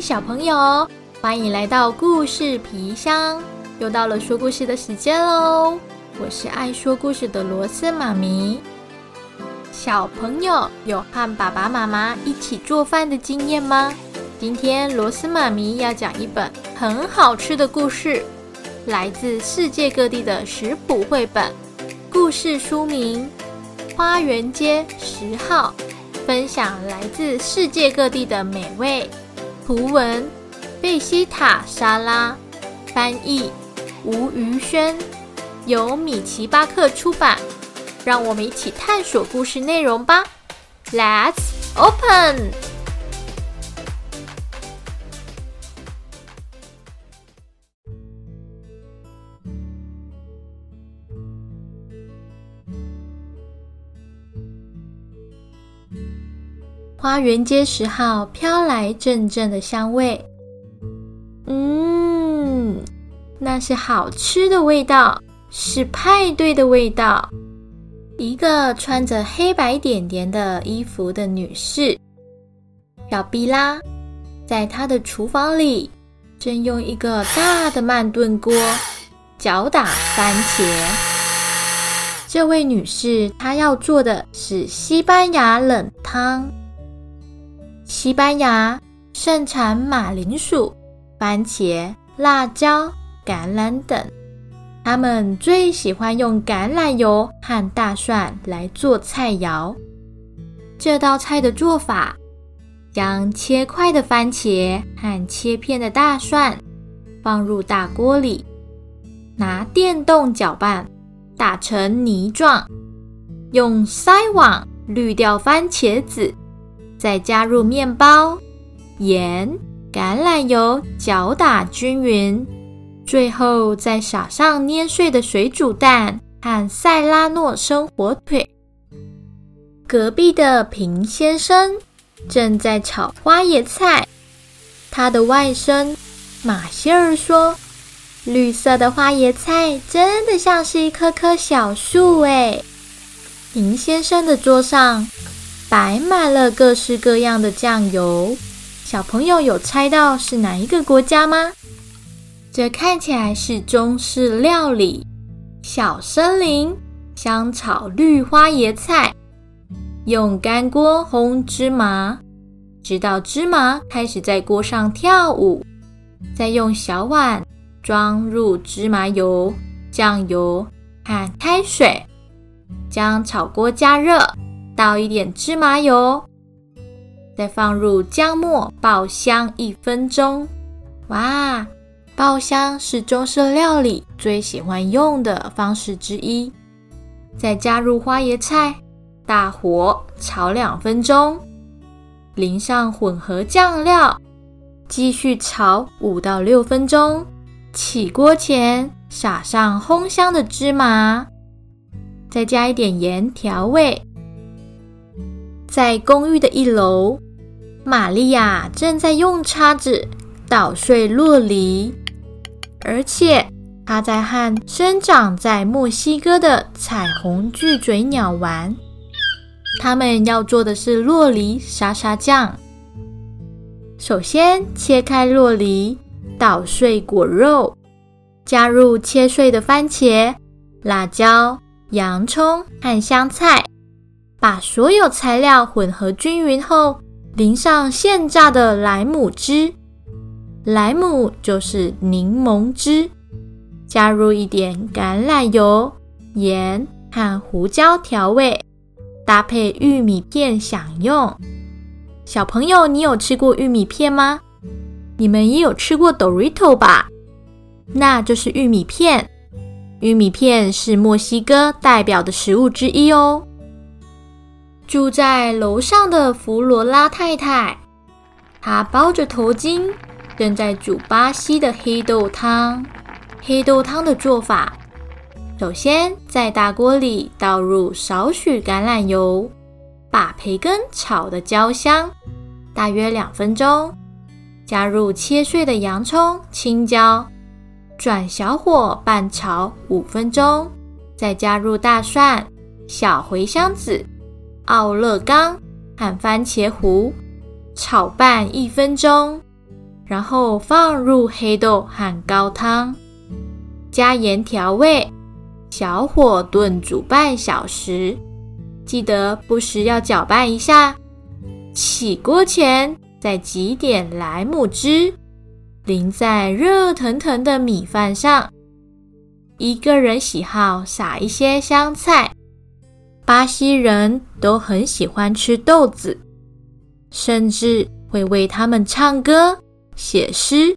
小朋友，欢迎来到故事皮箱，又到了说故事的时间喽！我是爱说故事的罗斯妈咪。小朋友有和爸爸妈妈一起做饭的经验吗？今天罗斯妈咪要讲一本很好吃的故事，来自世界各地的食谱绘本。故事书名《花园街十号》，分享来自世界各地的美味。图文：贝西塔沙拉，翻译：吴余轩，由米奇巴克出版。让我们一起探索故事内容吧！Let's open。花园街十号飘来阵阵的香味，嗯，那是好吃的味道，是派对的味道。一个穿着黑白点点的衣服的女士，小比拉，在她的厨房里正用一个大的慢炖锅搅打番茄。这位女士，她要做的是西班牙冷汤。西班牙盛产马铃薯、番茄、辣椒、橄榄等，他们最喜欢用橄榄油和大蒜来做菜肴。这道菜的做法：将切块的番茄和切片的大蒜放入大锅里，拿电动搅拌打成泥状，用筛网滤掉番茄籽。再加入面包、盐、橄榄油，搅打均匀。最后再撒上捏碎的水煮蛋和塞拉诺生火腿。隔壁的平先生正在炒花椰菜。他的外甥马歇尔说：“绿色的花椰菜真的像是一棵棵小树。”哎，平先生的桌上。摆满了各式各样的酱油，小朋友有猜到是哪一个国家吗？这看起来是中式料理。小森林香炒绿花椰菜，用干锅烘芝麻，直到芝麻开始在锅上跳舞，再用小碗装入芝麻油、酱油和开水，将炒锅加热。倒一点芝麻油，再放入姜末爆香一分钟。哇，爆香是中式料理最喜欢用的方式之一。再加入花椰菜，大火炒两分钟，淋上混合酱料，继续炒五到六分钟。起锅前撒上烘香的芝麻，再加一点盐调味。在公寓的一楼，玛利亚正在用叉子捣碎洛梨，而且她在和生长在墨西哥的彩虹巨嘴鸟玩。他们要做的是洛梨沙沙酱。首先切开洛梨，捣碎果肉，加入切碎的番茄、辣椒、洋葱和香菜。把所有材料混合均匀后，淋上现榨的莱姆汁，莱姆就是柠檬汁，加入一点橄榄油、盐和胡椒调味，搭配玉米片享用。小朋友，你有吃过玉米片吗？你们也有吃过 Dorito 吧？那就是玉米片。玉米片是墨西哥代表的食物之一哦。住在楼上的弗罗拉太太，她包着头巾，正在煮巴西的黑豆汤。黑豆汤的做法：首先在大锅里倒入少许橄榄油，把培根炒得焦香，大约两分钟。加入切碎的洋葱、青椒，转小火拌炒五分钟，再加入大蒜、小茴香籽。奥勒冈和番茄糊炒拌一分钟，然后放入黑豆和高汤，加盐调味，小火炖煮半小时。记得不时要搅拌一下。起锅前再挤点莱姆汁，淋在热腾腾的米饭上。一个人喜好撒一些香菜。巴西人都很喜欢吃豆子，甚至会为他们唱歌。写诗。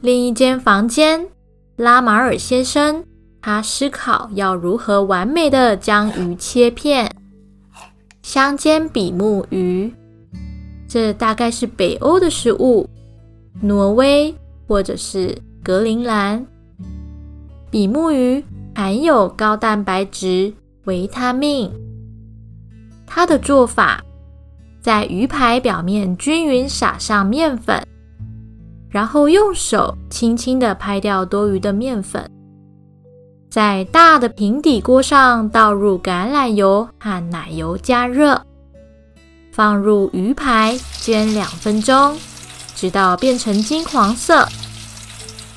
另一间房间，拉马尔先生他思考要如何完美的将鱼切片。香煎比目鱼，这大概是北欧的食物，挪威或者是格陵兰。比目鱼含有高蛋白质、维他命。它的做法，在鱼排表面均匀撒上面粉。然后用手轻轻的拍掉多余的面粉，在大的平底锅上倒入橄榄油和奶油加热，放入鱼排煎两分钟，直到变成金黄色。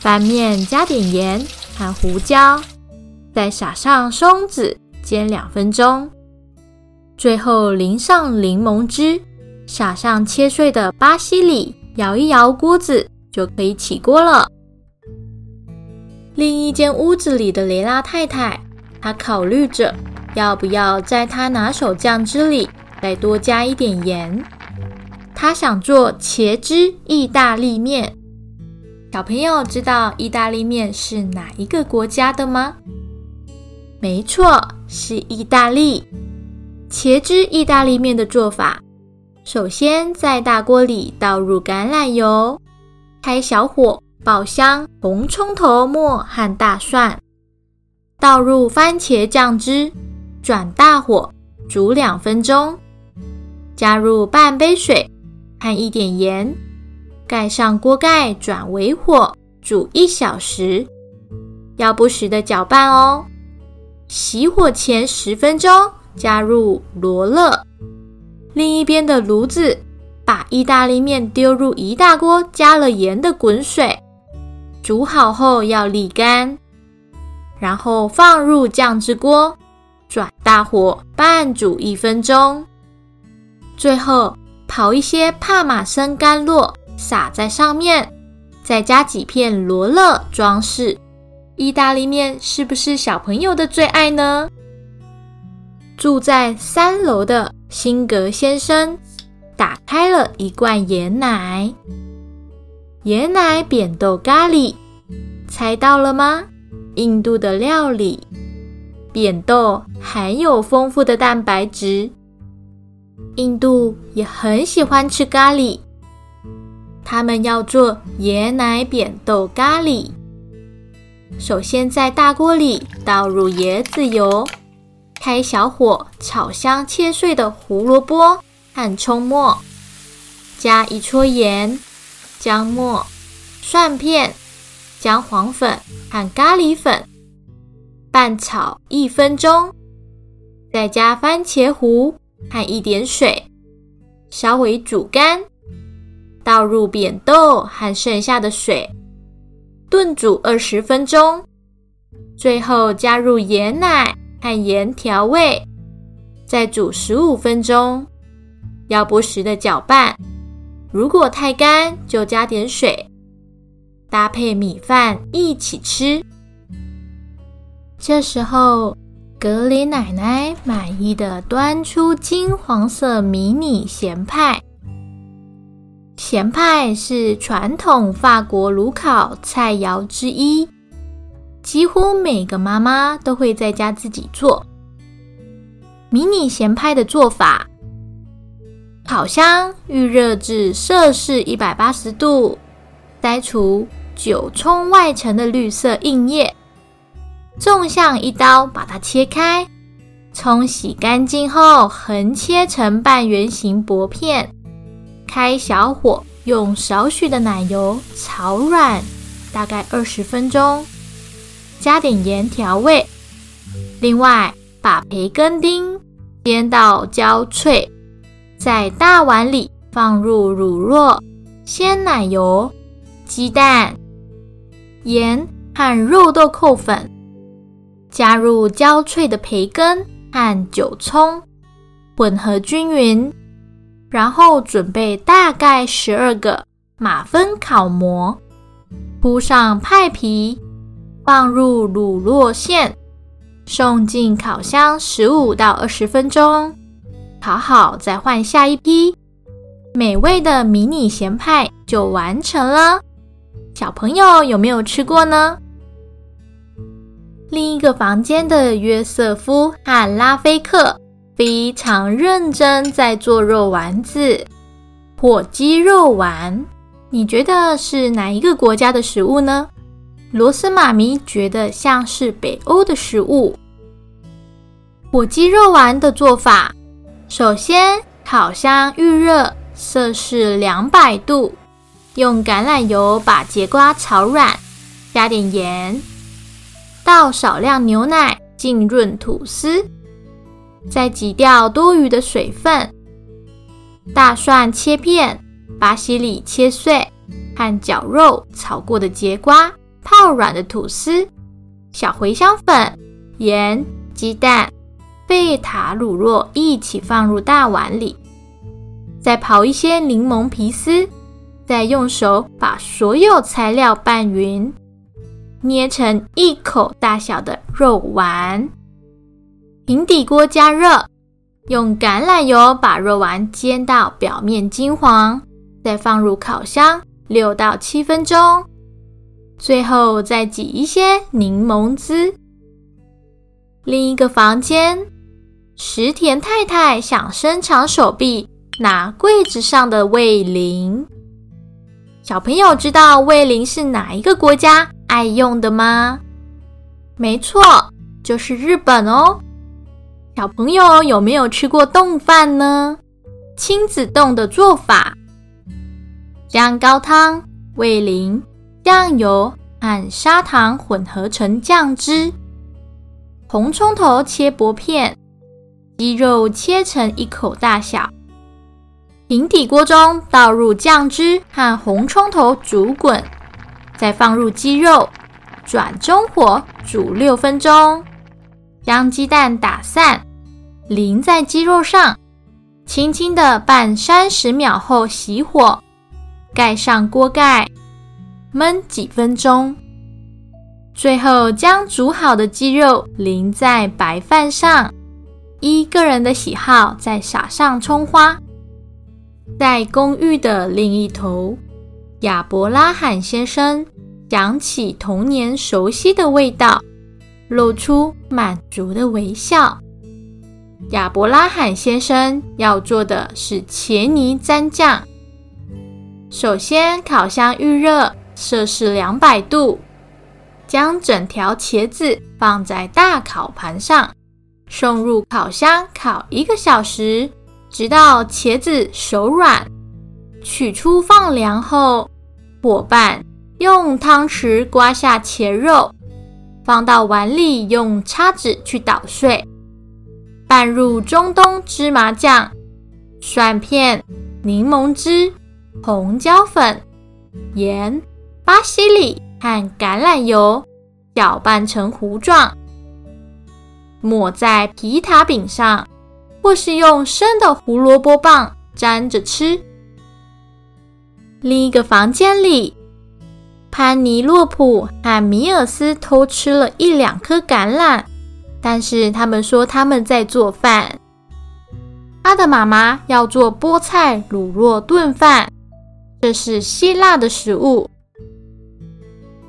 翻面加点盐和胡椒，再撒上松子煎两分钟，最后淋上柠檬汁，撒上切碎的巴西里，摇一摇锅子。就可以起锅了。另一间屋子里的雷拉太太，她考虑着要不要在她拿手酱汁里再多加一点盐。她想做茄汁意大利面。小朋友知道意大利面是哪一个国家的吗？没错，是意大利。茄汁意大利面的做法，首先在大锅里倒入橄榄油。开小火爆香红葱头末和大蒜，倒入番茄酱汁，转大火煮两分钟，加入半杯水和一点盐，盖上锅盖转微火煮一小时，要不时的搅拌哦。熄火前十分钟加入罗勒，另一边的炉子。把意大利面丢入一大锅加了盐的滚水，煮好后要沥干，然后放入酱汁锅，转大火半煮一分钟。最后刨一些帕玛森干酪撒在上面，再加几片罗勒装饰。意大利面是不是小朋友的最爱呢？住在三楼的辛格先生。打开了一罐盐奶，椰奶扁豆咖喱，猜到了吗？印度的料理，扁豆含有丰富的蛋白质，印度也很喜欢吃咖喱。他们要做椰奶扁豆咖喱，首先在大锅里倒入椰子油，开小火炒香切碎的胡萝卜。和葱末，加一撮盐、姜末、蒜片、姜黄粉和咖喱粉，拌炒一分钟，再加番茄糊和一点水，稍微煮干，倒入扁豆和剩下的水，炖煮二十分钟，最后加入盐奶和盐调味，再煮十五分钟。要不时的搅拌，如果太干就加点水，搭配米饭一起吃。这时候，格里奶奶满意的端出金黄色迷你咸派。咸派是传统法国炉烤菜肴之一，几乎每个妈妈都会在家自己做。迷你咸派的做法。烤箱预热至摄氏一百八十度，摘除九葱外层的绿色硬叶，纵向一刀把它切开。冲洗干净后，横切成半圆形薄片。开小火，用少许的奶油炒软，大概二十分钟。加点盐调味。另外，把培根丁煎到焦脆。在大碗里放入乳酪、鲜奶油、鸡蛋、盐和肉豆蔻粉，加入焦脆的培根和韭葱，混合均匀，然后准备大概十二个马芬烤模，铺上派皮，放入乳酪馅，送进烤箱十五到二十分钟，烤好再换下一批。美味的迷你咸派就完成了，小朋友有没有吃过呢？另一个房间的约瑟夫和拉菲克非常认真在做肉丸子，火鸡肉丸。你觉得是哪一个国家的食物呢？罗斯妈咪觉得像是北欧的食物。火鸡肉丸的做法，首先烤箱预热。摄氏两百度，用橄榄油把节瓜炒软，加点盐，倒少量牛奶浸润吐司，再挤掉多余的水分。大蒜切片，巴西里切碎，和绞肉炒过的节瓜、泡软的吐司、小茴香粉、盐、鸡蛋、贝塔乳酪一起放入大碗里。再刨一些柠檬皮丝，再用手把所有材料拌匀，捏成一口大小的肉丸。平底锅加热，用橄榄油把肉丸煎到表面金黄，再放入烤箱六到七分钟。最后再挤一些柠檬汁。另一个房间，石田太太想伸长手臂。拿柜子上的味淋，小朋友知道味淋是哪一个国家爱用的吗？没错，就是日本哦。小朋友有没有吃过冻饭呢？亲子冻的做法：将高汤、味淋、酱油和砂糖混合成酱汁，红葱头切薄片，鸡肉切成一口大小。平底锅中倒入酱汁和红葱头煮滚，再放入鸡肉，转中火煮六分钟。将鸡蛋打散，淋在鸡肉上，轻轻的拌三十秒后熄火，盖上锅盖，焖几分钟。最后将煮好的鸡肉淋在白饭上，依个人的喜好再撒上葱花。在公寓的另一头，亚伯拉罕先生想起童年熟悉的味道，露出满足的微笑。亚伯拉罕先生要做的是茄泥蘸酱。首先，烤箱预热，摄氏两百度，将整条茄子放在大烤盘上，送入烤箱烤一个小时。直到茄子熟软，取出放凉后，伙伴用汤匙刮下茄肉，放到碗里，用叉子去捣碎，拌入中东芝麻酱、蒜片、柠檬汁、红椒粉、盐、巴西里和橄榄油，搅拌成糊状，抹在皮塔饼上。或是用生的胡萝卜棒沾着吃。另一个房间里，潘尼洛普和米尔斯偷吃了一两颗橄榄，但是他们说他们在做饭。他的妈妈要做菠菜乳酪炖饭，这是希腊的食物。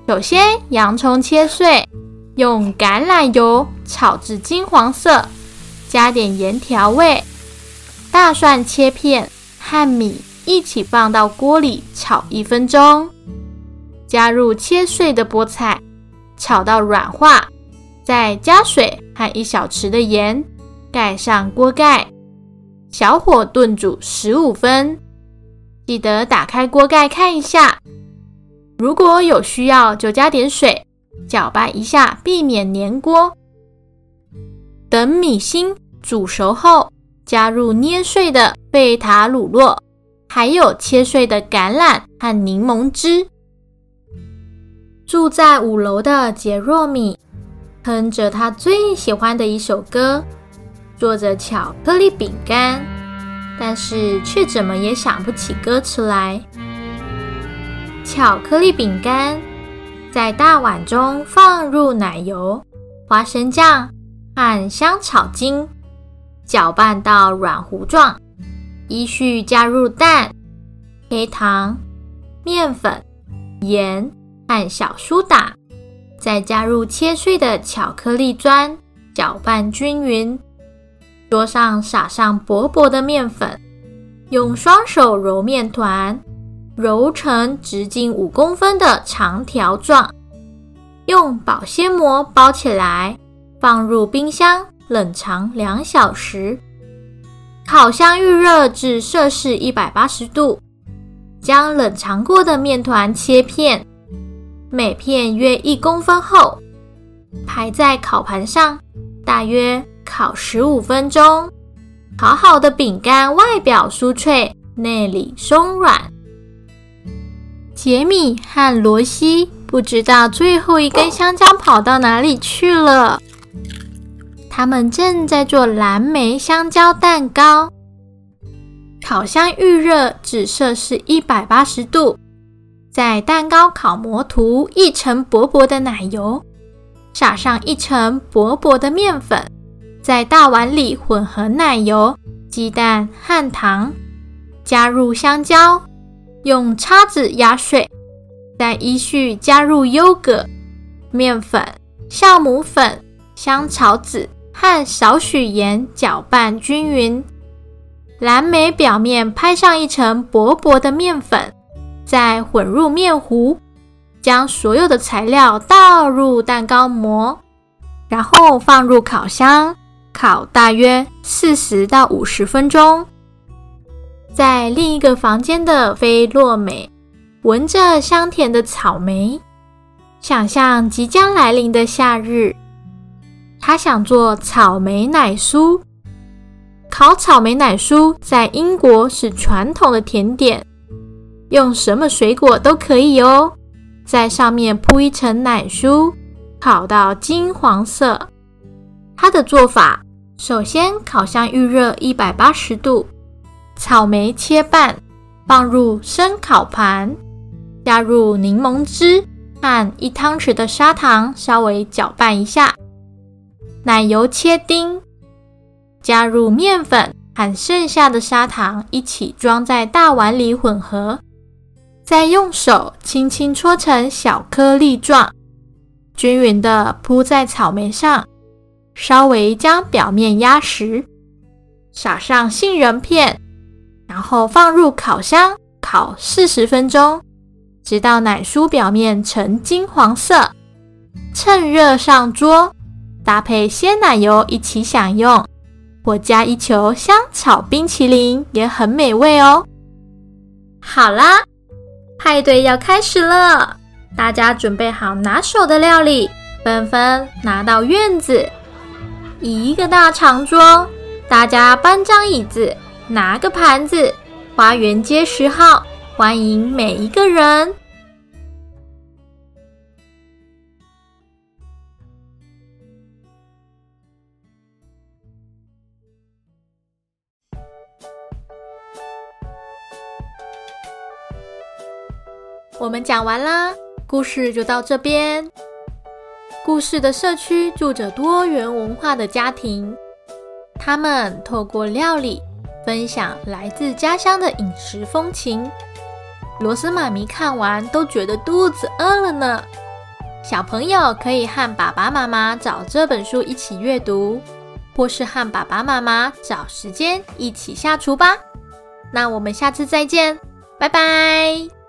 首先，洋葱切碎，用橄榄油炒至金黄色。加点盐调味，大蒜切片和米一起放到锅里炒一分钟，加入切碎的菠菜，炒到软化，再加水和一小匙的盐，盖上锅盖，小火炖煮十五分。记得打开锅盖看一下，如果有需要就加点水，搅拌一下，避免粘锅。等米心煮熟后，加入捏碎的贝塔乳酪还有切碎的橄榄和柠檬汁。住在五楼的杰若米哼着他最喜欢的一首歌，做着巧克力饼干，但是却怎么也想不起歌词来。巧克力饼干在大碗中放入奶油、花生酱和香草精，搅拌到软糊状，依序加入蛋、黑糖、面粉、盐。和小苏打，再加入切碎的巧克力砖，搅拌均匀。桌上撒上薄薄的面粉，用双手揉面团，揉成直径五公分的长条状。用保鲜膜包起来，放入冰箱冷藏两小时。烤箱预热至摄氏一百八十度，将冷藏过的面团切片。每片约一公分厚，排在烤盘上，大约烤十五分钟。烤好的饼干外表酥脆，内里松软。杰米和罗西不知道最后一根香蕉跑到哪里去了。他们正在做蓝莓香蕉蛋糕，烤箱预热至摄氏一百八十度。在蛋糕烤模涂一层薄薄的奶油，撒上一层薄薄的面粉，在大碗里混合奶油、鸡蛋和糖，加入香蕉，用叉子压碎，再依序加入优格、面粉、酵母粉、香草籽和少许盐，搅拌均匀。蓝莓表面拍上一层薄薄的面粉。再混入面糊，将所有的材料倒入蛋糕模，然后放入烤箱烤大约四十到五十分钟。在另一个房间的菲洛美闻着香甜的草莓，想象即将来临的夏日。他想做草莓奶酥。烤草莓奶酥在英国是传统的甜点。用什么水果都可以哦，在上面铺一层奶酥，烤到金黄色。它的做法：首先，烤箱预热一百八十度，草莓切半，放入生烤盘，加入柠檬汁和一汤匙的砂糖，稍微搅拌一下。奶油切丁，加入面粉和剩下的砂糖一起装在大碗里混合。再用手轻轻搓成小颗粒状，均匀的铺在草莓上，稍微将表面压实，撒上杏仁片，然后放入烤箱烤四十分钟，直到奶酥表面呈金黄色。趁热上桌，搭配鲜奶油一起享用，或加一球香草冰淇淋也很美味哦。好啦。派对要开始了，大家准备好拿手的料理，纷纷拿到院子。一个大长桌，大家搬张椅子，拿个盘子。花园街十号，欢迎每一个人。我们讲完啦，故事就到这边。故事的社区住着多元文化的家庭，他们透过料理分享来自家乡的饮食风情。罗斯妈咪看完都觉得肚子饿了呢。小朋友可以和爸爸妈妈找这本书一起阅读，或是和爸爸妈妈找时间一起下厨吧。那我们下次再见，拜拜。